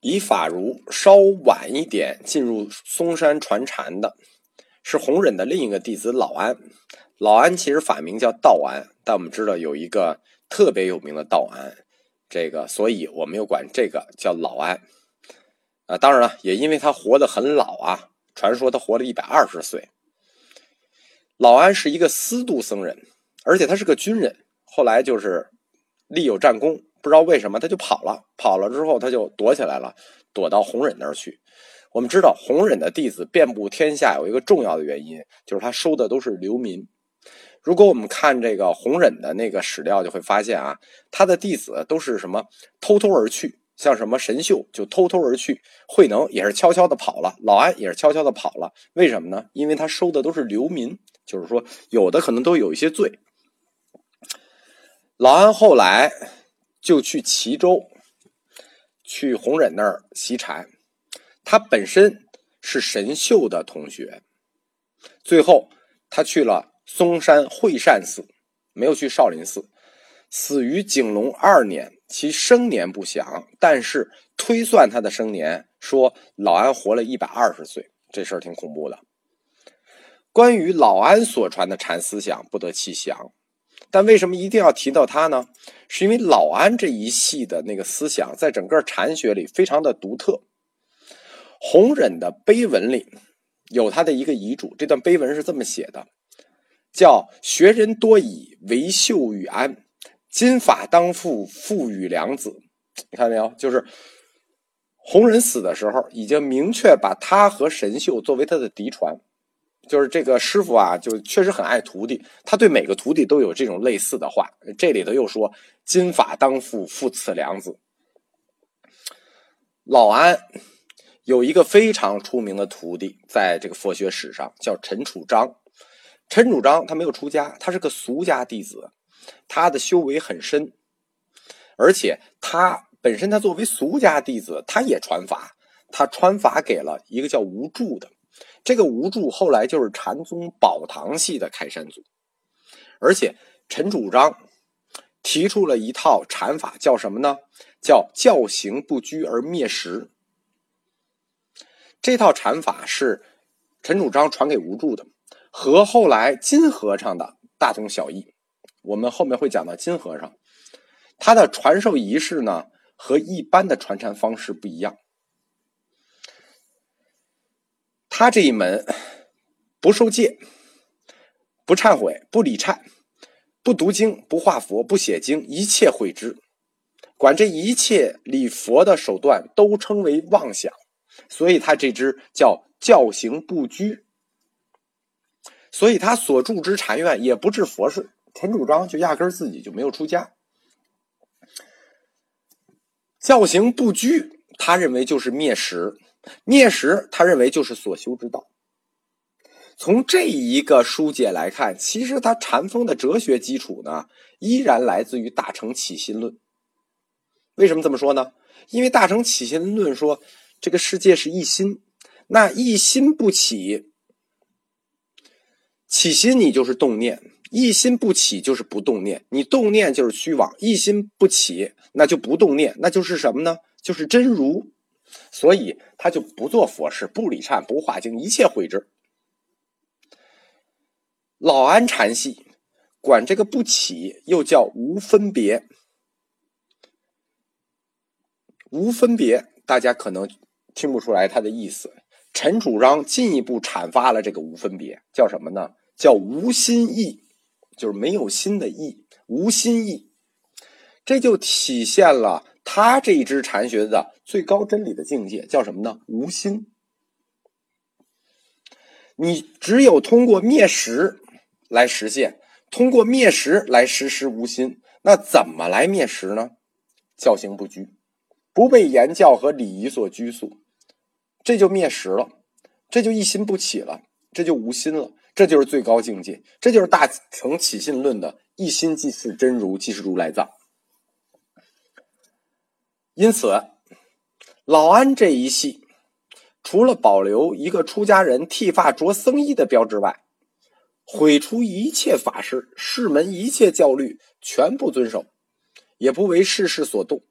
以法如稍晚一点进入嵩山传禅的，是弘忍的另一个弟子老安。老安其实法名叫道安，但我们知道有一个特别有名的道安，这个所以我们又管这个叫老安。啊，当然了，也因为他活得很老啊，传说他活了一百二十岁。老安是一个司度僧人，而且他是个军人，后来就是立有战功。不知道为什么他就跑了，跑了之后他就躲起来了，躲到弘忍那儿去。我们知道弘忍的弟子遍布天下，有一个重要的原因就是他收的都是流民。如果我们看这个弘忍的那个史料，就会发现啊，他的弟子都是什么偷偷而去，像什么神秀就偷偷而去，慧能也是悄悄的跑了，老安也是悄悄的跑了。为什么呢？因为他收的都是流民，就是说有的可能都有一些罪。老安后来。就去齐州，去弘忍那儿习禅。他本身是神秀的同学，最后他去了嵩山会善寺，没有去少林寺。死于景龙二年，其生年不详，但是推算他的生年，说老安活了一百二十岁，这事儿挺恐怖的。关于老安所传的禅思想，不得其详。但为什么一定要提到他呢？是因为老安这一系的那个思想，在整个禅学里非常的独特。弘忍的碑文里有他的一个遗嘱，这段碑文是这么写的：叫“学人多以为秀与安，金法当父父与良子。”你看到没有？就是弘忍死的时候，已经明确把他和神秀作为他的嫡传。就是这个师傅啊，就确实很爱徒弟。他对每个徒弟都有这种类似的话。这里头又说：“金法当父，父赐良子。”老安有一个非常出名的徒弟，在这个佛学史上叫陈楚章。陈楚章他没有出家，他是个俗家弟子，他的修为很深，而且他本身他作为俗家弟子，他也传法，他传法给了一个叫吴助的。这个吴柱后来就是禅宗宝堂系的开山祖，而且陈主张提出了一套禅法，叫什么呢？叫教行不拘而灭实。这套禅法是陈主张传给吴柱的，和后来金和尚的大同小异。我们后面会讲到金和尚，他的传授仪式呢和一般的传禅方式不一样。他这一门不受戒，不忏悔，不理忏，不读经，不画佛，不写经，一切毁之。管这一切礼佛的手段都称为妄想，所以他这支叫教行不拘。所以他所住之禅院也不治佛事。陈主张就压根自己就没有出家。教行不拘，他认为就是灭实。灭时，他认为就是所修之道。从这一个书解来看，其实他禅风的哲学基础呢，依然来自于《大乘起心论》。为什么这么说呢？因为《大乘起心论》说这个世界是一心，那一心不起，起心你就是动念；一心不起就是不动念，你动念就是虚妄；一心不起，那就不动念，那就是什么呢？就是真如。所以他就不做佛事，不理忏，不化经，一切毁之。老安禅系管这个不起，又叫无分别。无分别，大家可能听不出来他的意思。陈主张进一步阐发了这个无分别，叫什么呢？叫无心意，就是没有心的意，无心意，这就体现了。他这一支禅学的最高真理的境界叫什么呢？无心。你只有通过灭识来实现，通过灭识来实施无心。那怎么来灭识呢？教行不拘，不被言教和礼仪所拘束，这就灭识了，这就一心不起了，这就无心了，这就是最高境界，这就是大乘起信论的一心即是真如，即是如来藏。因此，老安这一系除了保留一个出家人剃发着僧衣的标志外，毁除一切法师、世门一切教律，全部遵守，也不为世事所动。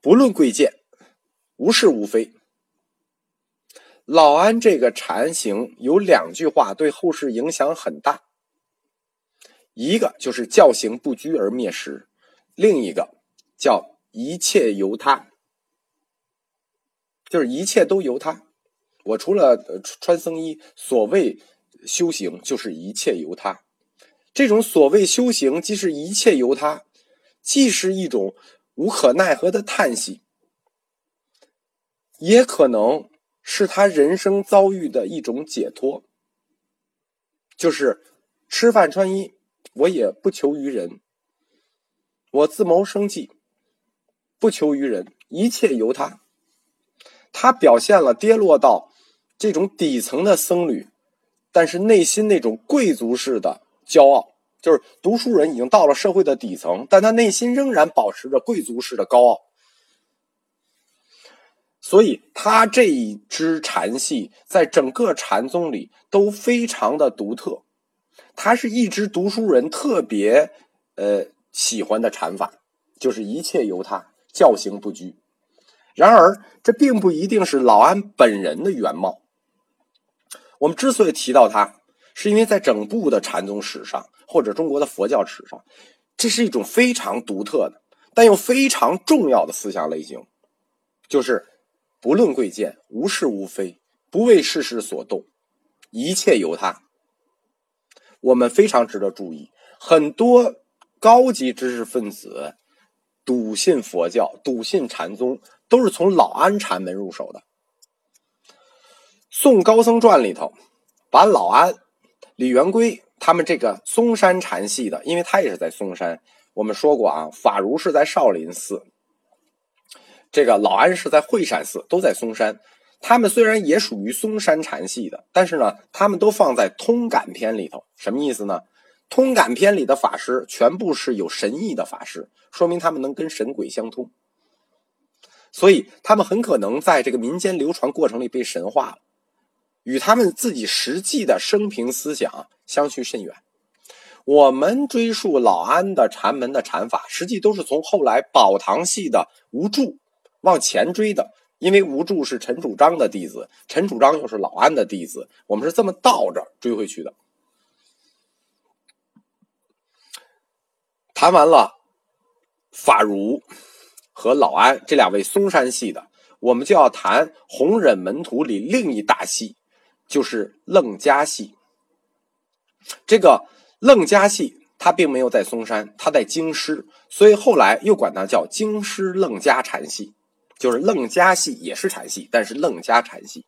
不论贵贱，无是无非。老安这个禅行有两句话对后世影响很大，一个就是教行不拘而灭时，另一个叫一切由他，就是一切都由他。我除了穿僧衣，所谓修行就是一切由他。这种所谓修行，既是一切由他，既是一种无可奈何的叹息，也可能是他人生遭遇的一种解脱。就是吃饭穿衣，我也不求于人，我自谋生计，不求于人，一切由他。他表现了跌落到这种底层的僧侣，但是内心那种贵族式的。骄傲就是读书人已经到了社会的底层，但他内心仍然保持着贵族式的高傲。所以，他这一支禅系在整个禅宗里都非常的独特。他是一支读书人特别呃喜欢的禅法，就是一切由他，教行不拘。然而，这并不一定是老安本人的原貌。我们之所以提到他。是因为在整部的禅宗史上，或者中国的佛教史上，这是一种非常独特的，但又非常重要的思想类型，就是不论贵贱，无是无非，不为世事所动，一切由他。我们非常值得注意，很多高级知识分子笃信佛教、笃信禅宗，都是从老安禅门入手的。《宋高僧传》里头，把老安。李元圭他们这个嵩山禅系的，因为他也是在嵩山。我们说过啊，法如是在少林寺，这个老安是在惠山寺，都在嵩山。他们虽然也属于嵩山禅系的，但是呢，他们都放在通感篇里头。什么意思呢？通感篇里的法师全部是有神意的法师，说明他们能跟神鬼相通。所以他们很可能在这个民间流传过程里被神化了。与他们自己实际的生平思想相去甚远。我们追溯老安的禅门的禅法，实际都是从后来宝堂系的吴柱往前追的。因为吴柱是陈主张的弟子，陈主张又是老安的弟子，我们是这么倒着追回去的。谈完了法如和老安这两位嵩山系的，我们就要谈弘忍门徒里另一大系。就是楞伽系，这个楞伽系他并没有在嵩山，他在京师，所以后来又管它叫京师楞伽禅系。就是楞伽系也是禅系，但是楞伽禅系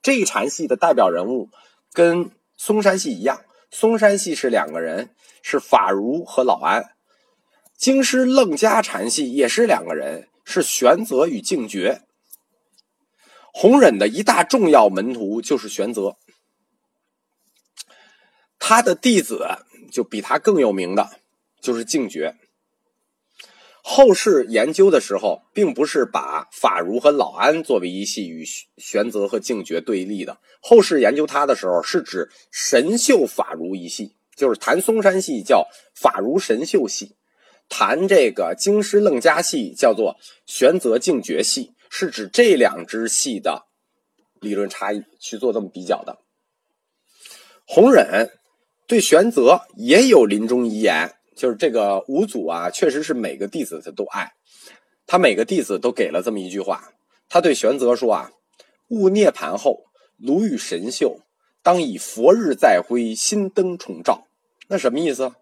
这一禅系的代表人物跟嵩山系一样，嵩山系是两个人，是法如和老安；京师楞伽禅系也是两个人，是玄泽与净觉。弘忍的一大重要门徒就是玄泽，他的弟子就比他更有名的，就是净觉。后世研究的时候，并不是把法如和老安作为一系与玄泽和净觉对立的。后世研究他的时候，是指神秀法如一系，就是谈嵩山系叫法如神秀系，谈这个京师楞伽系叫做玄泽净觉系。是指这两支系的理论差异去做这么比较的。弘忍对玄泽也有临终遗言，就是这个五祖啊，确实是每个弟子他都爱，他每个弟子都给了这么一句话，他对玄泽说啊：“悟涅盘后，炉与神秀，当以佛日再辉，心灯重照。”那什么意思？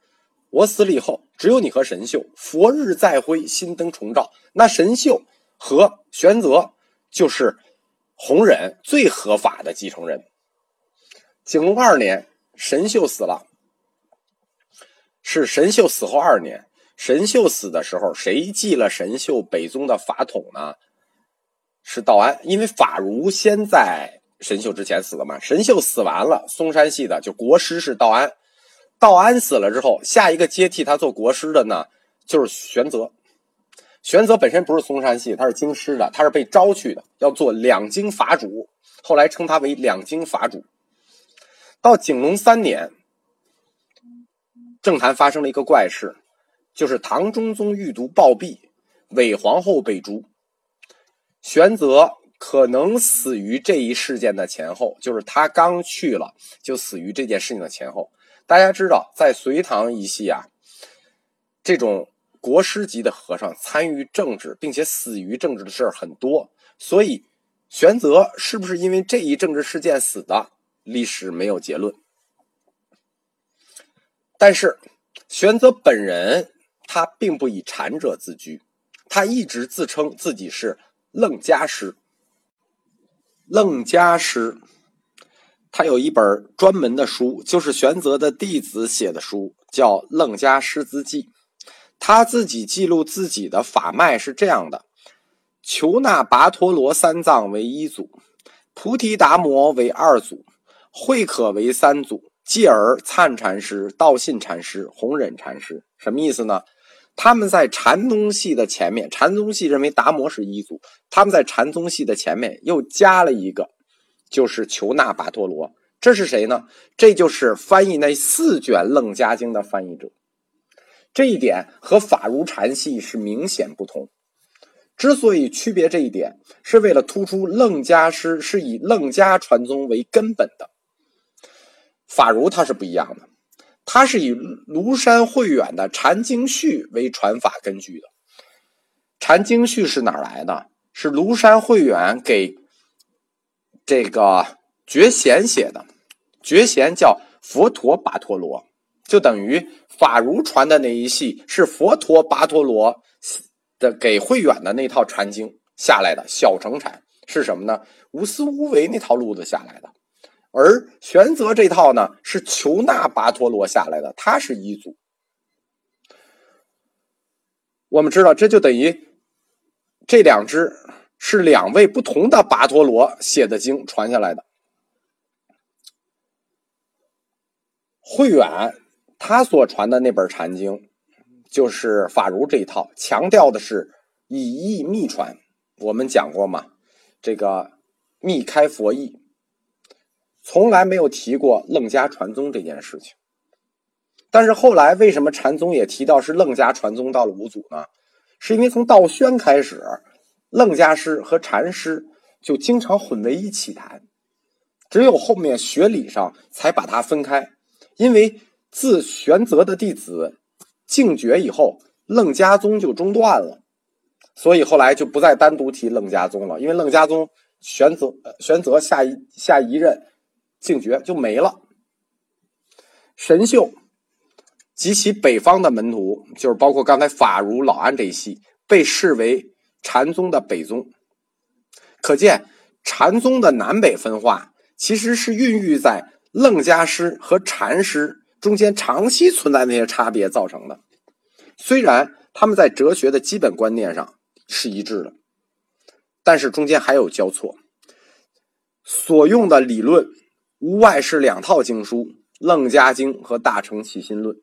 我死了以后，只有你和神秀，佛日再辉，心灯重照。那神秀。和玄泽就是弘忍最合法的继承人。景隆二年，神秀死了，是神秀死后二年。神秀死的时候，谁继了神秀北宗的法统呢？是道安，因为法如先在神秀之前死了嘛。神秀死完了，嵩山系的就国师是道安。道安死了之后，下一个接替他做国师的呢，就是玄泽。玄泽本身不是嵩山系，他是京师的，他是被招去的，要做两京法主，后来称他为两京法主。到景龙三年，政坛发生了一个怪事，就是唐中宗欲读暴毙，韦皇后被诛，玄泽可能死于这一事件的前后，就是他刚去了就死于这件事情的前后。大家知道，在隋唐一系啊，这种国师级的和尚参与政治并且死于政治的事儿很多，所以玄泽是不是因为这一政治事件死的，历史没有结论。但是玄泽本人他并不以禅者自居，他一直自称自己是楞伽师。楞伽师。他有一本专门的书，就是玄泽的弟子写的书，叫《楞伽师资记》。他自己记录自己的法脉是这样的：求那跋陀罗三藏为一祖，菩提达摩为二祖，慧可为三祖，继而灿禅师、道信禅师、弘忍禅师。什么意思呢？他们在禅宗系的前面，禅宗系认为达摩是一祖，他们在禅宗系的前面又加了一个。就是求那跋陀罗，这是谁呢？这就是翻译那四卷《楞伽经》的翻译者。这一点和法如禅系是明显不同。之所以区别这一点，是为了突出楞伽师是以楞伽传宗为根本的。法如他是不一样的，他是以庐山慧远的《禅经序》为传法根据的。《禅经序》是哪来的？是庐山慧远给。这个觉贤写的，觉贤叫佛陀跋陀罗，就等于法如传的那一系是佛陀跋陀罗的给慧远的那套禅经下来的小乘禅是什么呢？无私无为那套路子下来的，而玄泽这套呢是求那跋陀罗下来的，他是一祖。我们知道，这就等于这两支。是两位不同的跋陀罗写的经传下来的。慧远他所传的那本禅经，就是法如这一套，强调的是以意密传。我们讲过嘛，这个密开佛意，从来没有提过楞伽传宗这件事情。但是后来为什么禅宗也提到是楞伽传宗到了五祖呢？是因为从道宣开始。楞伽师和禅师就经常混为一起谈，只有后面学理上才把它分开。因为自玄泽的弟子净觉以后，楞伽宗就中断了，所以后来就不再单独提楞伽宗了。因为楞伽宗玄泽玄泽下一下一任净觉就没了。神秀及其北方的门徒，就是包括刚才法如老安这一系，被视为。禅宗的北宗，可见禅宗的南北分化其实是孕育在楞伽师和禅师中间长期存在那些差别造成的。虽然他们在哲学的基本观念上是一致的，但是中间还有交错。所用的理论无外是两套经书：《楞伽经》和《大乘起心论》。